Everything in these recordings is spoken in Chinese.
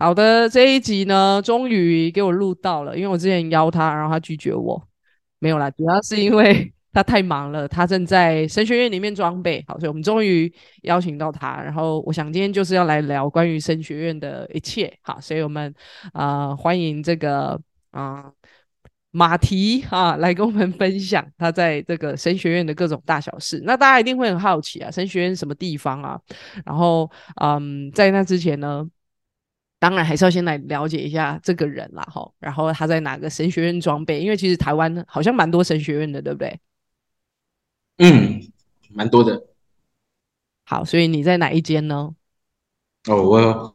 好的，这一集呢，终于给我录到了，因为我之前邀他，然后他拒绝我，没有啦，主要是因为 他太忙了，他正在神学院里面装备，好，所以我们终于邀请到他，然后我想今天就是要来聊关于神学院的一切，好，所以我们啊欢迎这个啊马蹄啊来跟我们分享他在这个神学院的各种大小事，那大家一定会很好奇啊，神学院什么地方啊？然后嗯，在那之前呢？当然还是要先来了解一下这个人啦，哈，然后他在哪个神学院装备？因为其实台湾好像蛮多神学院的，对不对？嗯，蛮多的。好，所以你在哪一间呢？哦，我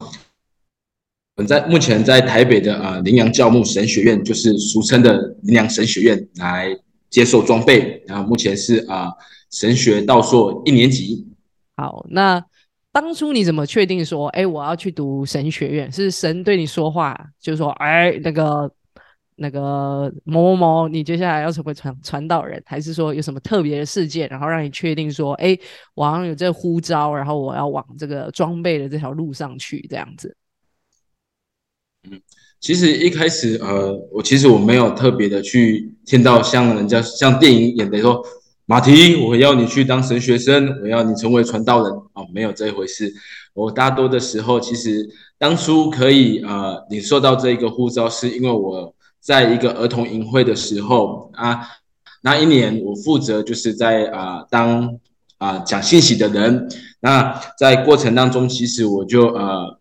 我在目前在台北的啊羚羊教牧神学院，就是俗称的羚羊神学院来接受装备，然后目前是啊神学道硕一年级。好，那。当初你怎么确定说，哎，我要去读神学院？是神对你说话，就是说，哎，那个那个某某某，你接下来要成为传传道人，还是说有什么特别的事件，然后让你确定说，哎，我好像有这呼召，然后我要往这个装备的这条路上去，这样子？嗯，其实一开始，呃，我其实我没有特别的去听到像人家像电影演的说。马蹄，我要你去当神学生，我要你成为传道人啊！没有这一回事。我大多的时候，其实当初可以呃，你受到这一个呼召，是因为我在一个儿童营会的时候啊，那一年我负责就是在啊当啊讲信息的人。那在过程当中，其实我就呃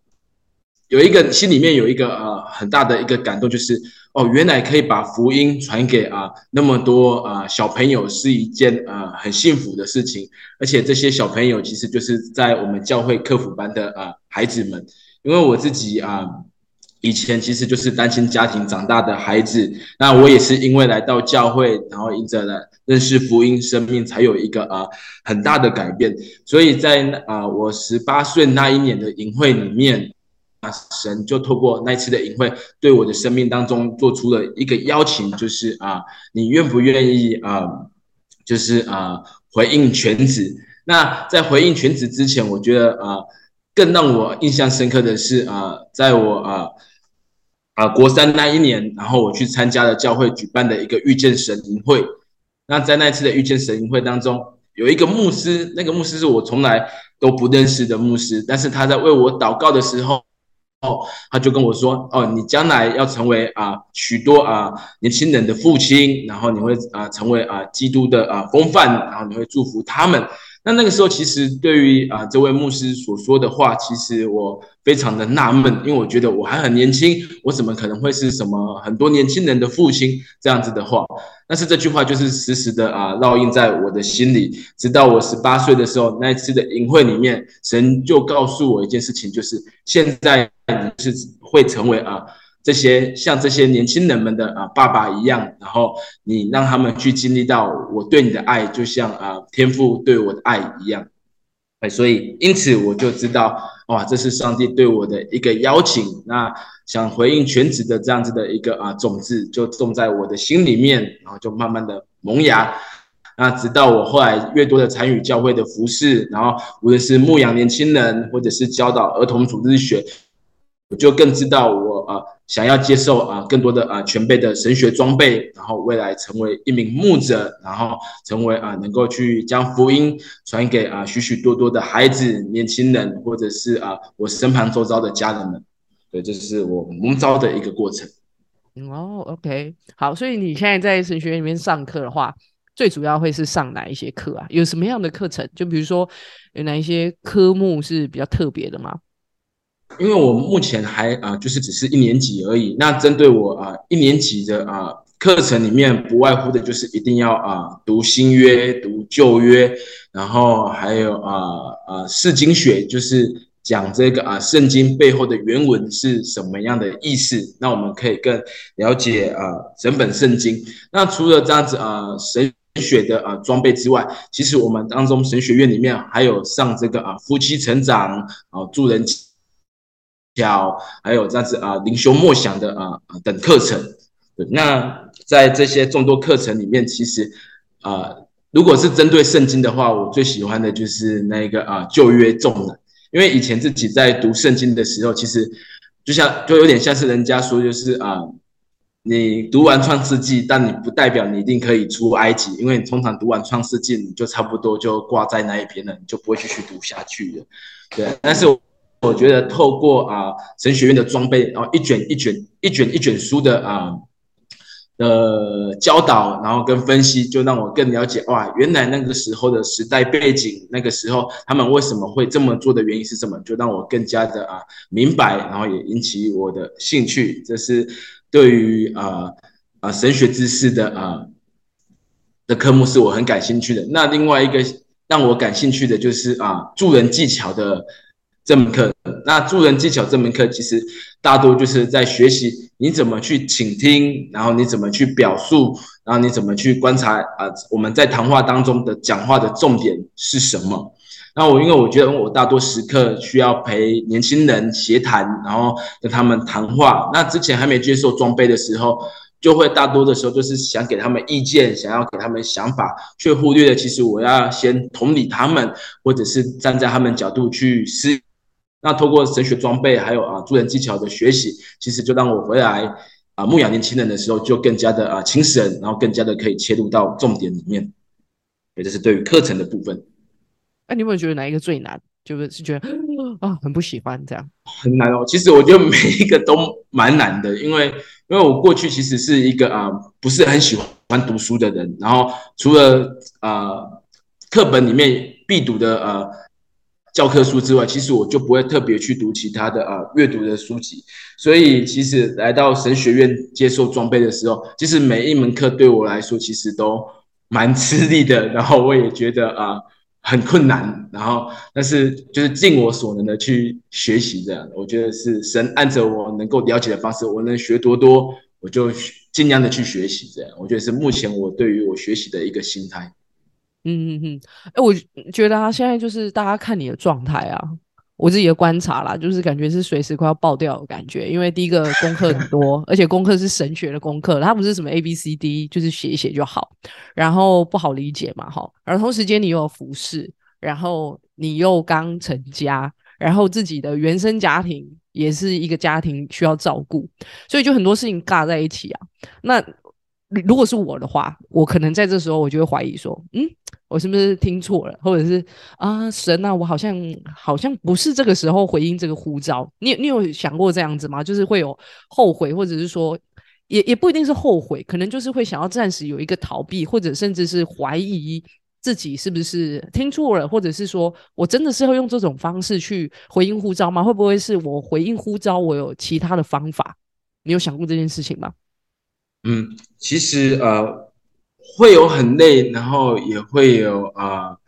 有一个心里面有一个呃很大的一个感动，就是。哦，原来可以把福音传给啊那么多啊小朋友是一件啊很幸福的事情，而且这些小朋友其实就是在我们教会客服班的啊孩子们，因为我自己啊以前其实就是单亲家庭长大的孩子，那我也是因为来到教会，然后因着了认识福音，生命才有一个啊很大的改变，所以在啊我十八岁那一年的营会里面。啊，神就透过那次的隐会，对我的生命当中做出了一个邀请，就是啊，你愿不愿意啊？就是啊，回应全职。那在回应全职之前，我觉得啊，更让我印象深刻的是啊，在我啊啊国三那一年，然后我去参加了教会举办的一个遇见神营会。那在那次的遇见神营会当中，有一个牧师，那个牧师是我从来都不认识的牧师，但是他在为我祷告的时候。哦，他就跟我说：“哦，你将来要成为啊许多啊年轻人的父亲，然后你会啊成为啊基督的啊风范，然后你会祝福他们。”那那个时候，其实对于啊这位牧师所说的话，其实我非常的纳闷，因为我觉得我还很年轻，我怎么可能会是什么很多年轻人的父亲这样子的话？但是这句话就是时时的啊烙印在我的心里，直到我十八岁的时候，那一次的营会里面，神就告诉我一件事情，就是现在你是会成为啊。这些像这些年轻人们的啊爸爸一样，然后你让他们去经历到我对你的爱，就像啊天父对我的爱一样，哎，所以因此我就知道，哇，这是上帝对我的一个邀请。那想回应全职的这样子的一个啊种子，就种在我的心里面，然后就慢慢的萌芽。那直到我后来越多的参与教会的服饰，然后无论是牧养年轻人，或者是教导儿童组织学。我就更知道我啊想要接受啊更多的啊全辈的神学装备，然后未来成为一名牧者，然后成为啊能够去将福音传给啊许许多多的孩子、年轻人，或者是啊我身旁周遭的家人们。对，这是我蒙召的一个过程。哦，OK，好，所以你现在在神学院里面上课的话，最主要会是上哪一些课啊？有什么样的课程？就比如说有哪一些科目是比较特别的吗？因为我目前还啊，就是只是一年级而已。那针对我啊一年级的啊课程里面，不外乎的就是一定要啊读新约、读旧约，然后还有啊啊释经学，就是讲这个啊圣经背后的原文是什么样的意思。那我们可以更了解啊整本圣经。那除了这样子啊神学的啊装备之外，其实我们当中神学院里面还有上这个啊夫妻成长啊助人。教还有这样子啊，灵修默想的啊等课程。那在这些众多课程里面，其实啊，如果是针对圣经的话，我最喜欢的就是那个啊旧约众人，因为以前自己在读圣经的时候，其实就像就有点像是人家说，就是啊，你读完创世纪，但你不代表你一定可以出埃及，因为你通常读完创世纪，你就差不多就挂在那一边了，你就不会继续读下去了。对，但是我我觉得透过啊神学院的装备，然后一卷一卷一卷一卷书的啊。的教导，然后跟分析，就让我更了解哇，原来那个时候的时代背景，那个时候他们为什么会这么做的原因是什么，就让我更加的啊明白，然后也引起我的兴趣。这是对于啊啊神学知识的啊的科目是我很感兴趣的。那另外一个让我感兴趣的就是啊助人技巧的。这门课，那助人技巧这门课其实大多就是在学习你怎么去倾听，然后你怎么去表述，然后你怎么去观察啊，我们在谈话当中的讲话的重点是什么？那我因为我觉得我大多时刻需要陪年轻人协谈，然后跟他们谈话。那之前还没接受装备的时候，就会大多的时候就是想给他们意见，想要给他们想法，却忽略了其实我要先同理他们，或者是站在他们角度去思。那透过神学装备，还有啊助人技巧的学习，其实就让我回来啊牧养年轻人的时候，就更加的啊轻省，然后更加的可以切入到重点里面。也就是对于课程的部分。那你有没有觉得哪一个最难？就是是觉得啊很不喜欢这样？很难哦。其实我觉得每一个都蛮难的，因为因为我过去其实是一个啊不是很喜欢读书的人，然后除了啊课本里面必读的呃。教科书之外，其实我就不会特别去读其他的啊阅读的书籍，所以其实来到神学院接受装备的时候，其实每一门课对我来说其实都蛮吃力的，然后我也觉得啊很困难，然后但是就是尽我所能的去学习这样，我觉得是神按着我能够了解的方式，我能学多多，我就尽量的去学习这样，我觉得是目前我对于我学习的一个心态。嗯嗯嗯，哎，我觉得啊现在就是大家看你的状态啊，我自己的观察啦，就是感觉是随时快要爆掉的感觉。因为第一个功课很多，而且功课是神学的功课，它不是什么 A B C D，就是写一写就好，然后不好理解嘛，哈。然后同时间你又有服饰，然后你又刚成家，然后自己的原生家庭也是一个家庭需要照顾，所以就很多事情尬在一起啊。那如果是我的话，我可能在这时候我就会怀疑说，嗯。我是不是听错了，或者是啊神啊，我好像好像不是这个时候回应这个呼召。你你有想过这样子吗？就是会有后悔，或者是说，也也不一定是后悔，可能就是会想要暂时有一个逃避，或者甚至是怀疑自己是不是听错了，或者是说我真的是会用这种方式去回应呼召吗？会不会是我回应呼召，我有其他的方法？你有想过这件事情吗？嗯，其实呃。会有很累，然后也会有啊，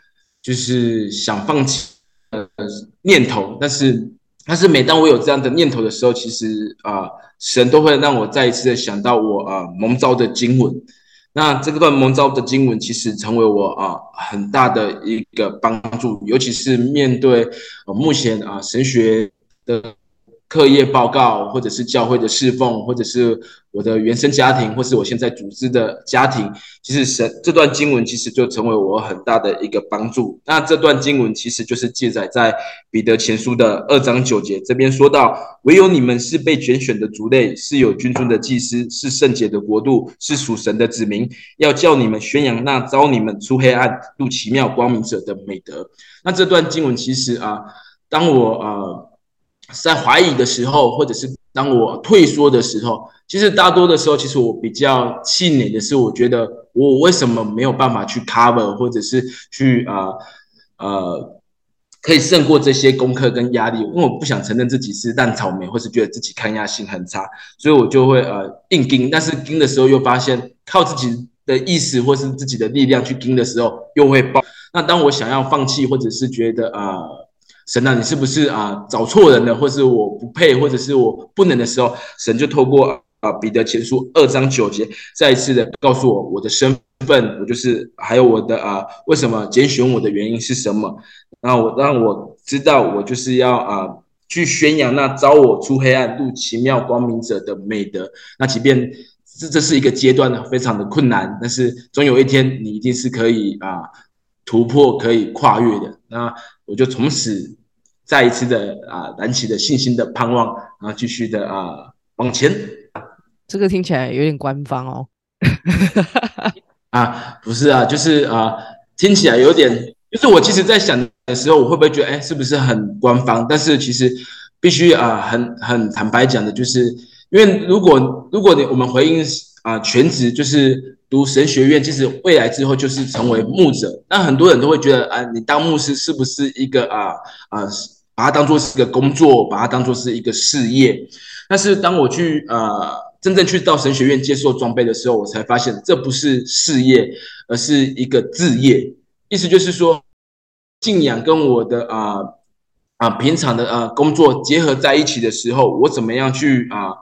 就是想放弃呃念头。但是，但是每当我有这样的念头的时候，其实啊，神都会让我再一次的想到我啊蒙召的经文。那这个段蒙召的经文，其实成为我啊很大的一个帮助，尤其是面对目前啊神学的。课业报告，或者是教会的侍奉，或者是我的原生家庭，或是我现在组织的家庭，其实神这段经文其实就成为我很大的一个帮助。那这段经文其实就是记载在彼得前书的二章九节，这边说到：唯有你们是被拣选的族类，是有君尊的祭司，是圣洁的国度，是属神的子民，要叫你们宣扬那招你们出黑暗入奇妙光明者的美德。那这段经文其实啊，当我啊。在怀疑的时候，或者是当我退缩的时候，其实大多的时候，其实我比较气馁的是，我觉得我为什么没有办法去 cover，或者是去啊呃，可以胜过这些功课跟压力，因为我不想承认自己是烂草莓，或是觉得自己抗压性很差，所以我就会呃硬盯，但是盯的时候又发现靠自己的意识或是自己的力量去盯的时候又会爆。那当我想要放弃，或者是觉得啊。神啊，你是不是啊找错人了，或是我不配，或者是我不能的时候，神就透过啊彼得前书二章九节，再一次的告诉我我的身份，我就是还有我的啊为什么拣选我的原因是什么？然后我让我知道我就是要啊去宣扬那招我出黑暗入奇妙光明者的美德。那即便这这是一个阶段呢，非常的困难，但是总有一天你一定是可以啊突破，可以跨越的。那我就从此再一次的啊燃起的信心的盼望，然后继续的啊往前。这个听起来有点官方哦。啊，不是啊，就是啊，听起来有点，就是我其实在想的时候，我会不会觉得，哎，是不是很官方？但是其实必须啊，很很坦白讲的，就是因为如果如果你我们回应啊全职就是读神学院，其实未来之后就是成为牧者，那很多人都会觉得啊，你当牧师是不是一个啊啊，把它当做是一个工作，把它当做是一个事业？但是当我去啊。真正去到神学院接受装备的时候，我才发现这不是事业，而是一个置业。意思就是说，信仰跟我的啊啊平常的啊工作结合在一起的时候，我怎么样去啊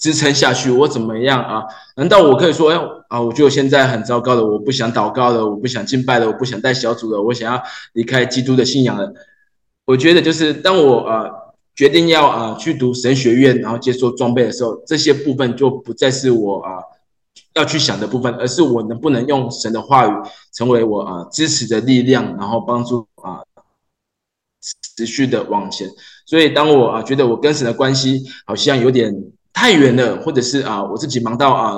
支撑下去？我怎么样啊？难道我可以说，哎啊，我觉得现在很糟糕的，我不想祷告了，我不想敬拜了，我不想带小组了，我想要离开基督的信仰了。我觉得就是当我啊。决定要啊去读神学院，然后接受装备的时候，这些部分就不再是我啊要去想的部分，而是我能不能用神的话语成为我啊支持的力量，然后帮助啊持续的往前。所以当我啊觉得我跟神的关系好像有点太远了，或者是啊我自己忙到啊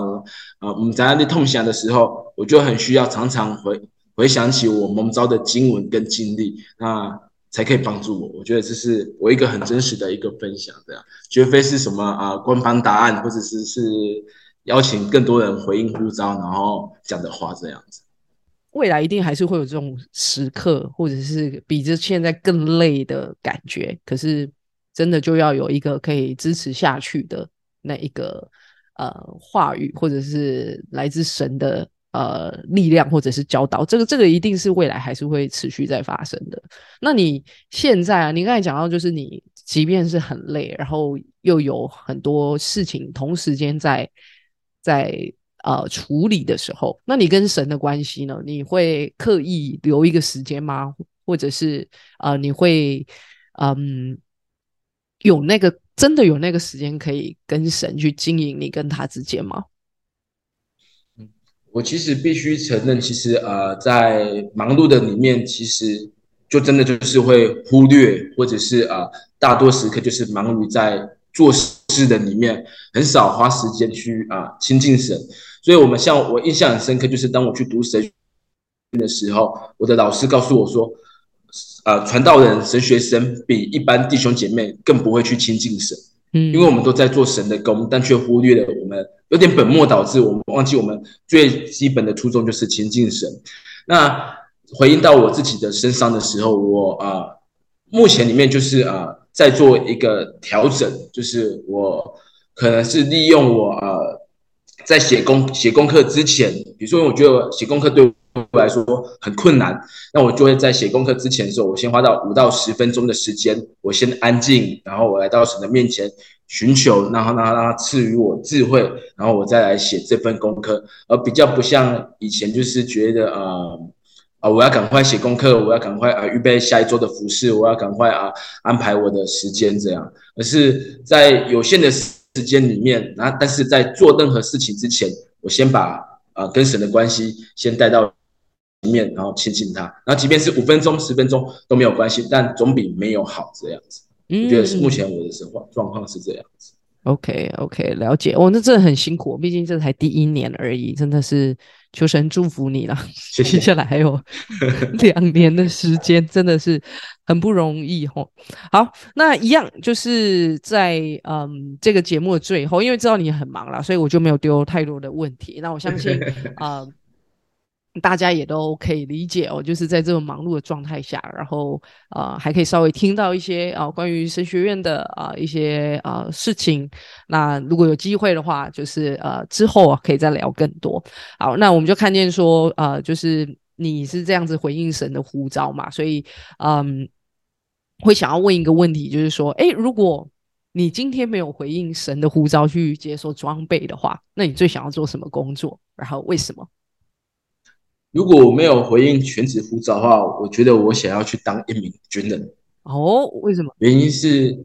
啊我们在那里痛想的时候，我就很需要常常回回想起我蒙招的经文跟经历那。才可以帮助我，我觉得这是我一个很真实的一个分享，这样绝非是什么啊官方答案，或者是是邀请更多人回应呼召，然后讲的话这样子。未来一定还是会有这种时刻，或者是比这现在更累的感觉，可是真的就要有一个可以支持下去的那一个呃话语，或者是来自神的。呃，力量或者是教导，这个这个一定是未来还是会持续在发生的。那你现在啊，你刚才讲到，就是你即便是很累，然后又有很多事情同时间在在呃处理的时候，那你跟神的关系呢？你会刻意留一个时间吗？或者是呃，你会嗯有那个真的有那个时间可以跟神去经营你跟他之间吗？我其实必须承认，其实呃，在忙碌的里面，其实就真的就是会忽略，或者是啊，大多时刻就是忙于在做事的里面，很少花时间去啊亲近神。所以，我们像我印象很深刻，就是当我去读神的时候，我的老师告诉我说，呃，传道人、神学生比一般弟兄姐妹更不会去亲近神。嗯，因为我们都在做神的工，但却忽略了我们有点本末倒置，我们忘记我们最基本的初衷就是亲近神。那回应到我自己的身上的时候，我啊，目前里面就是啊，在做一个调整，就是我可能是利用我啊，在写功写功课之前，比如说，我觉得写功课对。我来说很困难，那我就会在写功课之前的时候，我先花到五到十分钟的时间，我先安静，然后我来到神的面前寻求，然后让他让他赐予我智慧，然后我再来写这份功课，而比较不像以前，就是觉得啊啊，我要赶快写功课，我要赶快啊预备下一周的服饰，我要赶快啊安排我的时间这样，而是在有限的间里面，然后但是在做任何事情之前，我先把啊跟神的关系先带到。面，然后亲近他，然后即便是五分钟、十分钟都没有关系，但总比没有好这样子。我觉得是目前我的生活状况是这样子。OK，OK，了解。哦，那真的很辛苦，毕竟这才第一年而已，真的是求神祝福你了。接下来还有 两年的时间，真的是很不容易哦。好，那一样就是在嗯这个节目的最后，因为知道你很忙啦，所以我就没有丢太多的问题。那我相信啊。大家也都可以理解哦，就是在这种忙碌的状态下，然后呃还可以稍微听到一些啊关于神学院的啊一些啊事情。那如果有机会的话，就是呃之后啊可以再聊更多。好，那我们就看见说呃就是你是这样子回应神的呼召嘛，所以嗯会想要问一个问题，就是说，哎，如果你今天没有回应神的呼召去接受装备的话，那你最想要做什么工作？然后为什么？如果我没有回应全职护照的话，我觉得我想要去当一名军人。哦，为什么？原因是，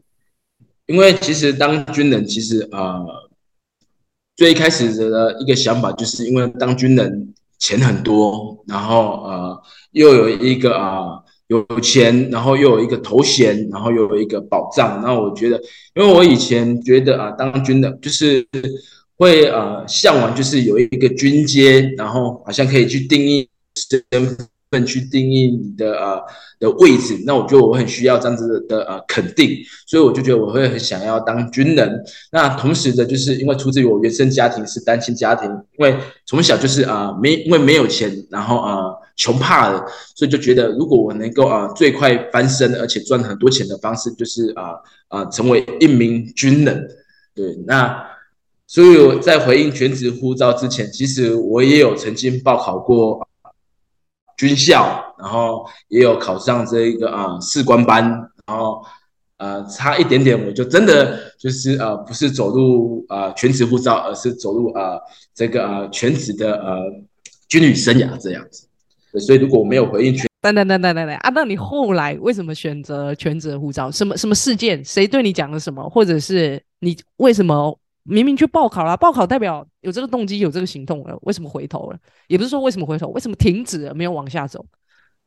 因为其实当军人，其实呃，最开始的一个想法，就是因为当军人钱很多，然后呃，又有一个啊有钱，然后又有一个头衔，然后又有一个保障。那我觉得，因为我以前觉得啊，当军人就是会呃向往，就是有一个军阶，然后好像可以去定义身份，去定义你的呃的位置。那我觉得我很需要这样子的呃肯定，所以我就觉得我会很想要当军人。那同时的，就是因为出自于我原生家庭是单亲家庭，因为从小就是啊没因为没有钱，然后啊。穷怕了，所以就觉得如果我能够啊最快翻身，而且赚很多钱的方式，就是啊啊成为一名军人。对，那所以我在回应全职护照之前，其实我也有曾经报考过军校，然后也有考上这一个啊士官班，然后呃差一点点，我就真的就是呃不是走入啊全职护照，而是走入啊这个啊全职的呃军旅生涯这样子。所以，如果我没有回应全，等等等等等等啊，那你后来为什么选择全职护照？什么什么事件？谁对你讲了什么？或者是你为什么明明去报考了？报考代表有这个动机，有这个行动了，为什么回头了？也不是说为什么回头，为什么停止了，没有往下走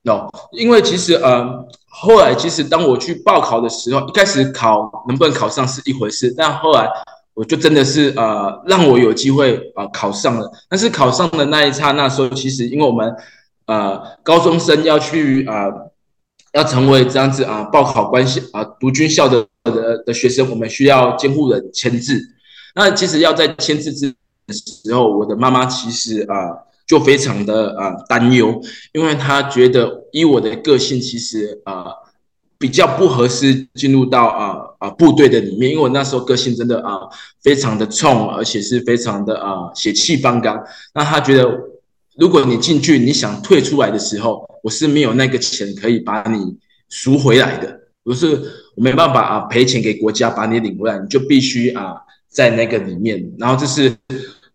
？no，因为其实呃，后来其实当我去报考的时候，一开始考能不能考上是一回事，但后来我就真的是呃，让我有机会啊考上了。但是考上的那一刹那时候，其实因为我们。呃，高中生要去啊，要成为这样子啊，报考关系啊，读军校的的的学生，我们需要监护人签字。那其实要在签字之时候，我的妈妈其实啊，就非常的啊担忧，因为她觉得以我的个性，其实啊比较不合适进入到啊啊部队的里面，因为我那时候个性真的啊非常的冲，而且是非常的啊血气方刚。那她觉得。如果你进去，你想退出来的时候，我是没有那个钱可以把你赎回来的。不是我没办法啊，赔钱给国家把你领回来，你就必须啊在那个里面。然后这是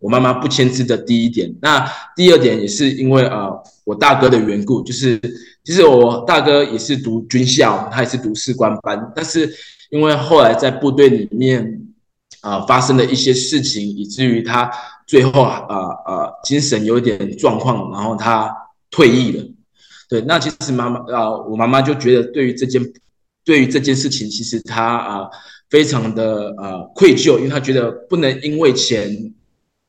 我妈妈不签字的第一点。那第二点也是因为啊我大哥的缘故，就是其实我大哥也是读军校，他也是读士官班，但是因为后来在部队里面啊发生了一些事情，以至于他。最后啊啊精神有点状况，然后他退役了。对，那其实妈妈啊，我妈妈就觉得对于这件对于这件事情，其实她啊非常的呃愧疚，因为他觉得不能因为钱，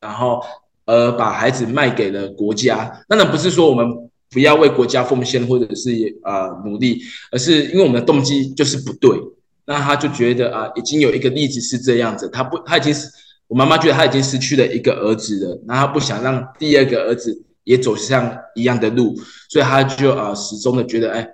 然后而把孩子卖给了国家。当然不是说我们不要为国家奉献或者是啊努力，而是因为我们的动机就是不对。那他就觉得啊，已经有一个例子是这样子，他不他已经是。我妈妈觉得她已经失去了一个儿子了，然后不想让第二个儿子也走向一样的路，所以他就啊始终的觉得，哎，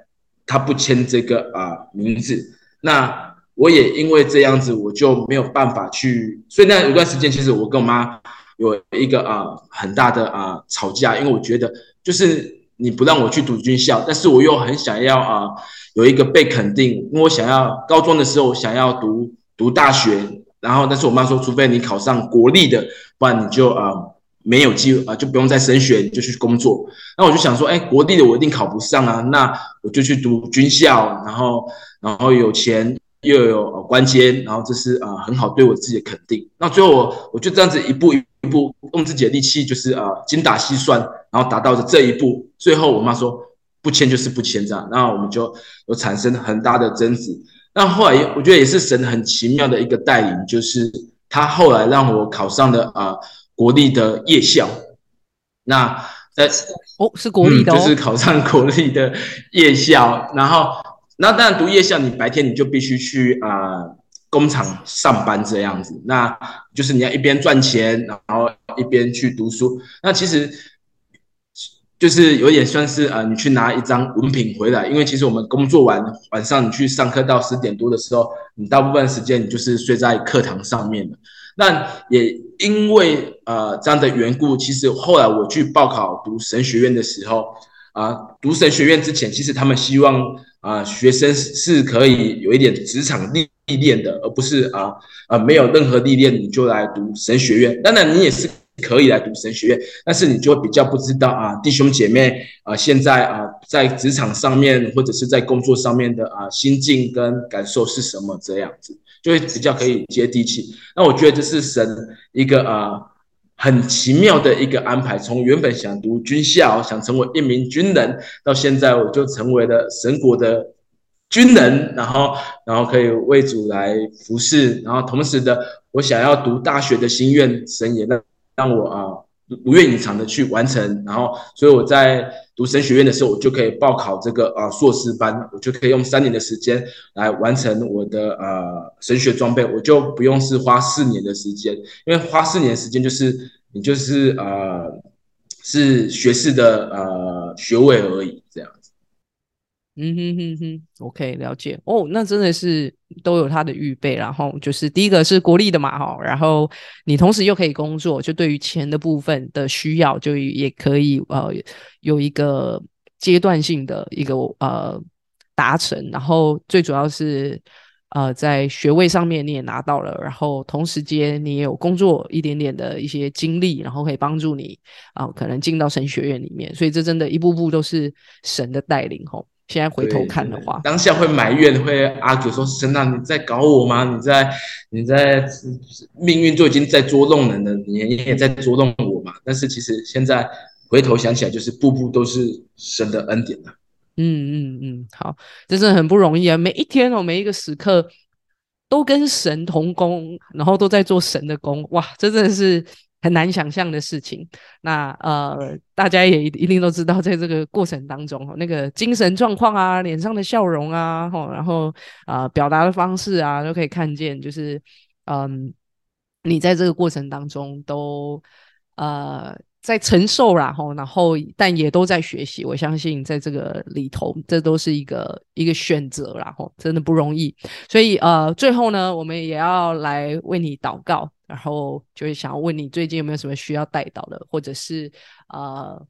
他不签这个啊名字。那我也因为这样子，我就没有办法去。所以那有段时间，其实我跟我妈有一个啊很大的啊吵架，因为我觉得就是你不让我去读军校，但是我又很想要啊有一个被肯定，因为我想要高中的时候想要读读大学。然后，但是我妈说，除非你考上国立的，不然你就啊没有机会啊，就不用再升学，你就去工作。那我就想说，哎，国立的我一定考不上啊，那我就去读军校，然后然后有钱又有官阶，然后这是啊很好对我自己的肯定。那最后我我就这样子一步一步用自己的力气，就是啊精打细算，然后达到了这一步。最后我妈说不签就是不签这样，那我们就有产生很大的争执。那后来，我觉得也是神很奇妙的一个带领，就是他后来让我考上了啊国立的夜校。那在哦是国立的，就是考上国立的夜校。然后，那当然读夜校，你白天你就必须去啊工厂上班这样子。那就是你要一边赚钱，然后一边去读书。那其实。就是有点算是啊，你去拿一张文凭回来，因为其实我们工作完晚上你去上课到十点多的时候，你大部分时间你就是睡在课堂上面的。那也因为呃这样的缘故，其实后来我去报考读神学院的时候啊，读神学院之前，其实他们希望啊学生是可以有一点职场历历练的，而不是啊啊没有任何历练你就来读神学院。当然你也是。可以来读神学院，但是你就比较不知道啊，弟兄姐妹啊，现在啊，在职场上面或者是在工作上面的啊心境跟感受是什么？这样子就会比较可以接地气。那我觉得这是神一个啊很奇妙的一个安排，从原本想读军校，想成为一名军人，到现在我就成为了神国的军人，然后然后可以为主来服侍，然后同时的我想要读大学的心愿，神也让让我啊不愿隐藏的去完成，然后所以我在读神学院的时候，我就可以报考这个啊硕士班，我就可以用三年的时间来完成我的呃神学装备，我就不用是花四年的时间，因为花四年时间就是你就是呃是学士的呃学位而已，嗯哼哼哼，OK，了解哦。那真的是都有他的预备，然后就是第一个是国立的嘛，哈，然后你同时又可以工作，就对于钱的部分的需要，就也可以呃有一个阶段性的一个呃达成，然后最主要是呃在学位上面你也拿到了，然后同时间你也有工作一点点的一些经历，然后可以帮助你啊可能进到神学院里面，所以这真的一步步都是神的带领，吼。现在回头看的话，当下会埋怨，会阿九说：“神啊，你在搞我吗？你在，你在，命运就已经在捉弄人了，你你也在捉弄我嘛？”但是其实现在回头想起来，就是步步都是神的恩典啊。嗯嗯嗯，好，真的很不容易啊！每一天哦，每一个时刻都跟神同工，然后都在做神的工，哇，真的是。很难想象的事情，那呃，大家也一定都知道，在这个过程当中，那个精神状况啊，脸上的笑容啊，吼，然后啊，表达的方式啊，都可以看见，就是嗯，你在这个过程当中都呃。在承受然后然后但也都在学习。我相信在这个里头，这都是一个一个选择，然后真的不容易。所以呃，最后呢，我们也要来为你祷告，然后就是想要问你最近有没有什么需要带到的，或者是呃。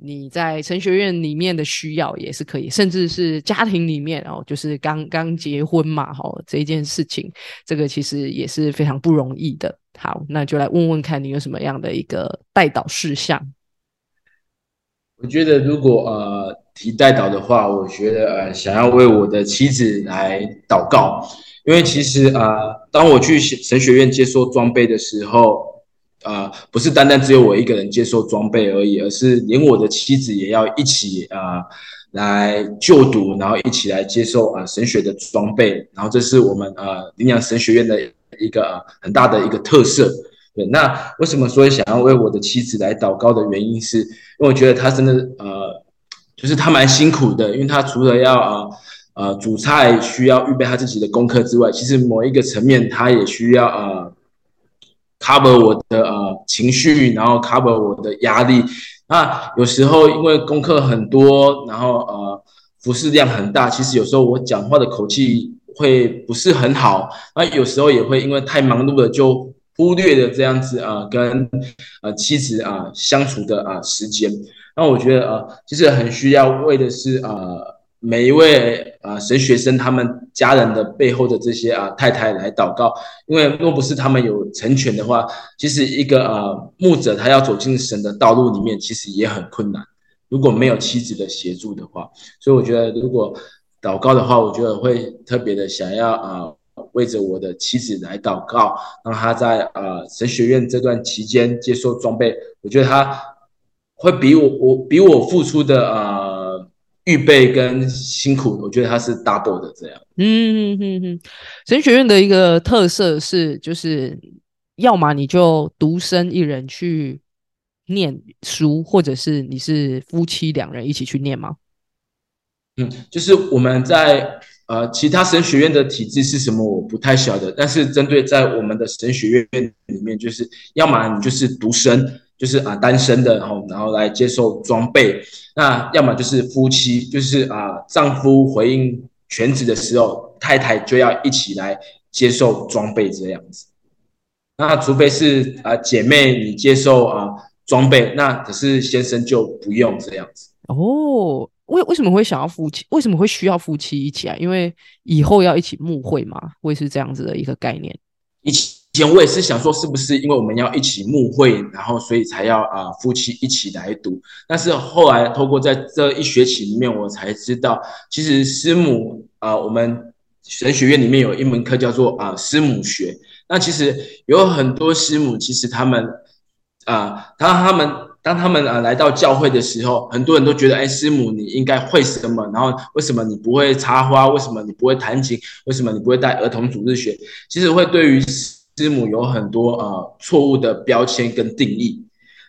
你在神学院里面的需要也是可以，甚至是家庭里面哦，就是刚刚结婚嘛，哈，这一件事情，这个其实也是非常不容易的。好，那就来问问看你有什么样的一个带导事项。我觉得如果呃提带导的话，我觉得呃想要为我的妻子来祷告，因为其实呃当我去神学院接受装备的时候。啊，不是单单只有我一个人接受装备而已，而是连我的妻子也要一起啊来就读，然后一起来接受啊神学的装备。然后这是我们呃领养神学院的一个很大的一个特色。对，那为什么说想要为我的妻子来祷告的原因，是因为我觉得她真的呃，就是她蛮辛苦的，因为她除了要啊呃煮菜，需要预备他自己的功课之外，其实某一个层面，他也需要啊。cover 我的呃情绪，然后 cover 我的压力。那有时候因为功课很多，然后呃服饰量很大，其实有时候我讲话的口气会不是很好。那有时候也会因为太忙碌了，就忽略了这样子啊跟呃妻子啊相处的啊时间。那我觉得啊，其实很需要为的是啊。每一位啊神学生，他们家人的背后的这些啊太太来祷告，因为若不是他们有成全的话，其实一个啊牧者他要走进神的道路里面，其实也很困难。如果没有妻子的协助的话，所以我觉得如果祷告的话，我觉得会特别的想要啊为着我的妻子来祷告，让他在啊神学院这段期间接受装备，我觉得他会比我我比我付出的啊。预备跟辛苦，我觉得它是 double 的这样。嗯嗯嗯嗯，神学院的一个特色是，就是要么你就独身一人去念书，或者是你是夫妻两人一起去念吗？嗯，就是我们在呃其他神学院的体制是什么，我不太晓得。但是针对在我们的神学院里面，就是要么你就是独身。就是啊，单身的，然后然后来接受装备。那要么就是夫妻，就是啊，丈夫回应全职的时候，太太就要一起来接受装备这样子。那除非是啊，姐妹你接受啊装备，那可是先生就不用这样子。哦，为为什么会想要夫妻？为什么会需要夫妻一起啊？因为以后要一起牧会嘛，会是这样子的一个概念。一起。前我也是想说，是不是因为我们要一起牧会，然后所以才要啊夫妻一起来读？但是后来透过在这一学期里面，我才知道，其实师母啊，我们神学院里面有一门课叫做啊师母学。那其实有很多师母，其实他们啊，当他们当他们啊来到教会的时候，很多人都觉得，哎，师母你应该会什么？然后为什么你不会插花？为什么你不会弹琴？为什么你不会带儿童主日学？其实会对于师母有很多呃错误的标签跟定义。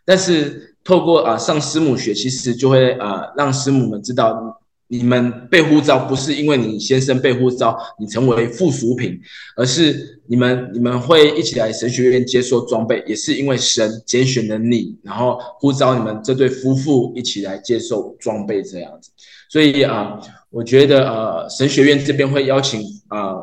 但是透过啊上师母学，其实就会啊让师母们知道。你们被呼召不是因为你先生被呼召，你成为附属品，而是你们你们会一起来神学院接受装备，也是因为神拣选了你，然后呼召你们这对夫妇一起来接受装备这样子。所以啊，我觉得呃神学院这边会邀请啊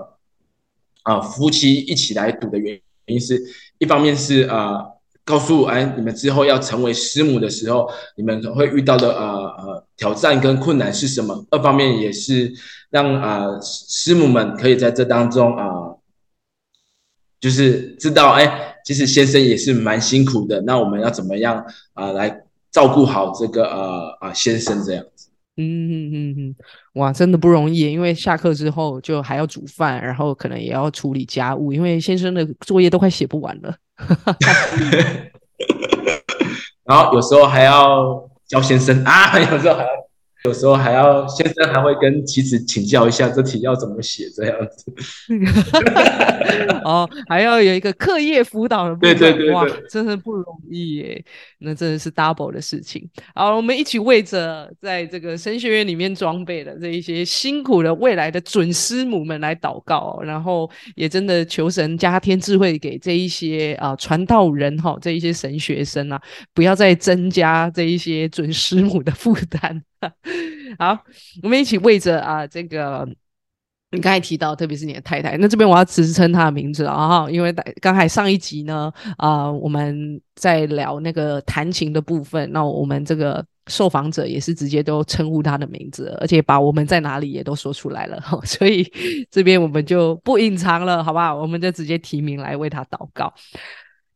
啊夫妻一起来读的原因是一方面是啊。告诉哎，你们之后要成为师母的时候，你们会遇到的呃呃挑战跟困难是什么？二方面也是让啊师母们可以在这当中啊，就是知道哎，其实先生也是蛮辛苦的。那我们要怎么样啊来照顾好这个呃啊先生这样？嗯嗯嗯嗯，哇，真的不容易，因为下课之后就还要煮饭，然后可能也要处理家务，因为先生的作业都快写不完了。然后有时候还要教先生 啊，有时候还要。有时候还要先生还会跟妻子请教一下这题要怎么写这样子，哦，还要有一个课业辅导的部分，哇，真的不容易耶，那真的是 double 的事情。好，我们一起为着在这个神学院里面装备的这一些辛苦的未来的准师母们来祷告，然后也真的求神加添智慧给这一些啊传道人哈，这一些神学生啊，不要再增加这一些准师母的负担。好，我们一起为着啊，这个你刚才提到，特别是你的太太，那这边我要直称她的名字了啊，因为刚才上一集呢，啊，我们在聊那个弹琴的部分，那我们这个受访者也是直接都称呼她的名字，而且把我们在哪里也都说出来了，所以这边我们就不隐藏了，好不好？我们就直接提名来为她祷告。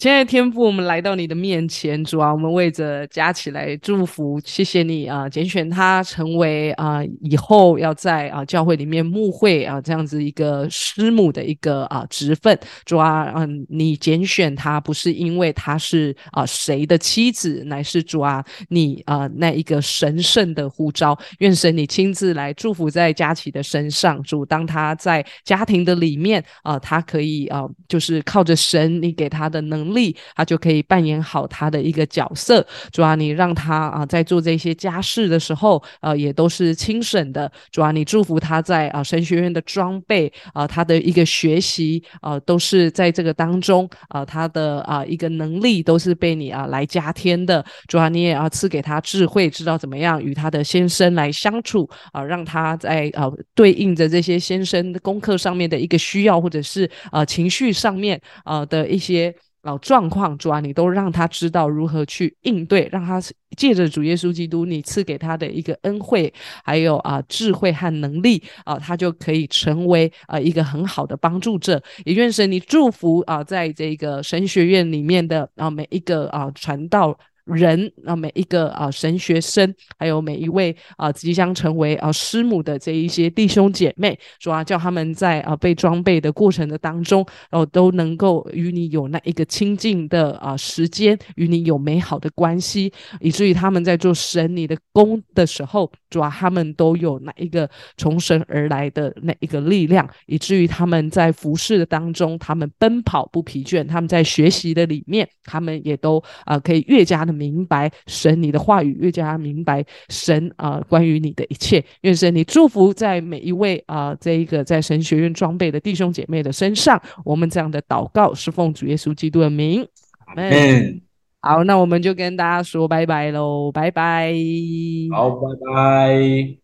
亲爱的天父，我们来到你的面前，主啊，我们为着佳琪来祝福，谢谢你啊，拣选他成为啊以后要在啊教会里面牧会啊这样子一个师母的一个啊职分，主啊，嗯，你拣选他不是因为他是啊谁的妻子，乃是主啊你啊那一个神圣的呼召，愿神你亲自来祝福在佳琪的身上，主当他在家庭的里面啊，他可以啊就是靠着神你给他的能。力，他就可以扮演好他的一个角色。主啊，你让他啊，在做这些家事的时候，呃，也都是轻省的。主啊，你祝福他在啊神学院的装备啊，他的一个学习啊，都是在这个当中啊，他的啊一个能力都是被你啊来加添的。主啊，你也要赐给他智慧，知道怎么样与他的先生来相处啊，让他在啊对应着这些先生功课上面的一个需要，或者是啊情绪上面啊的一些。老状况，抓，你都让他知道如何去应对，让他借着主耶稣基督你赐给他的一个恩惠，还有啊智慧和能力啊，他就可以成为啊一个很好的帮助者。也愿神你祝福啊，在这个神学院里面的啊每一个啊传道。人啊，每一个啊神学生，还有每一位啊即将成为啊师母的这一些弟兄姐妹，主啊，叫他们在啊被装备的过程的当中，然后都能够与你有那一个亲近的啊时间，与你有美好的关系，以至于他们在做神你的工的时候，主啊，他们都有那一个从神而来的那一个力量，以至于他们在服侍的当中，他们奔跑不疲倦，他们在学习的里面，他们也都啊可以越加的。明白神你的话语，越加明白神啊关于你的一切。愿神你祝福在每一位啊这一个在神学院装备的弟兄姐妹的身上。我们这样的祷告是奉主耶稣基督的名。嗯，好，那我们就跟大家说拜拜喽，拜拜。好，拜拜。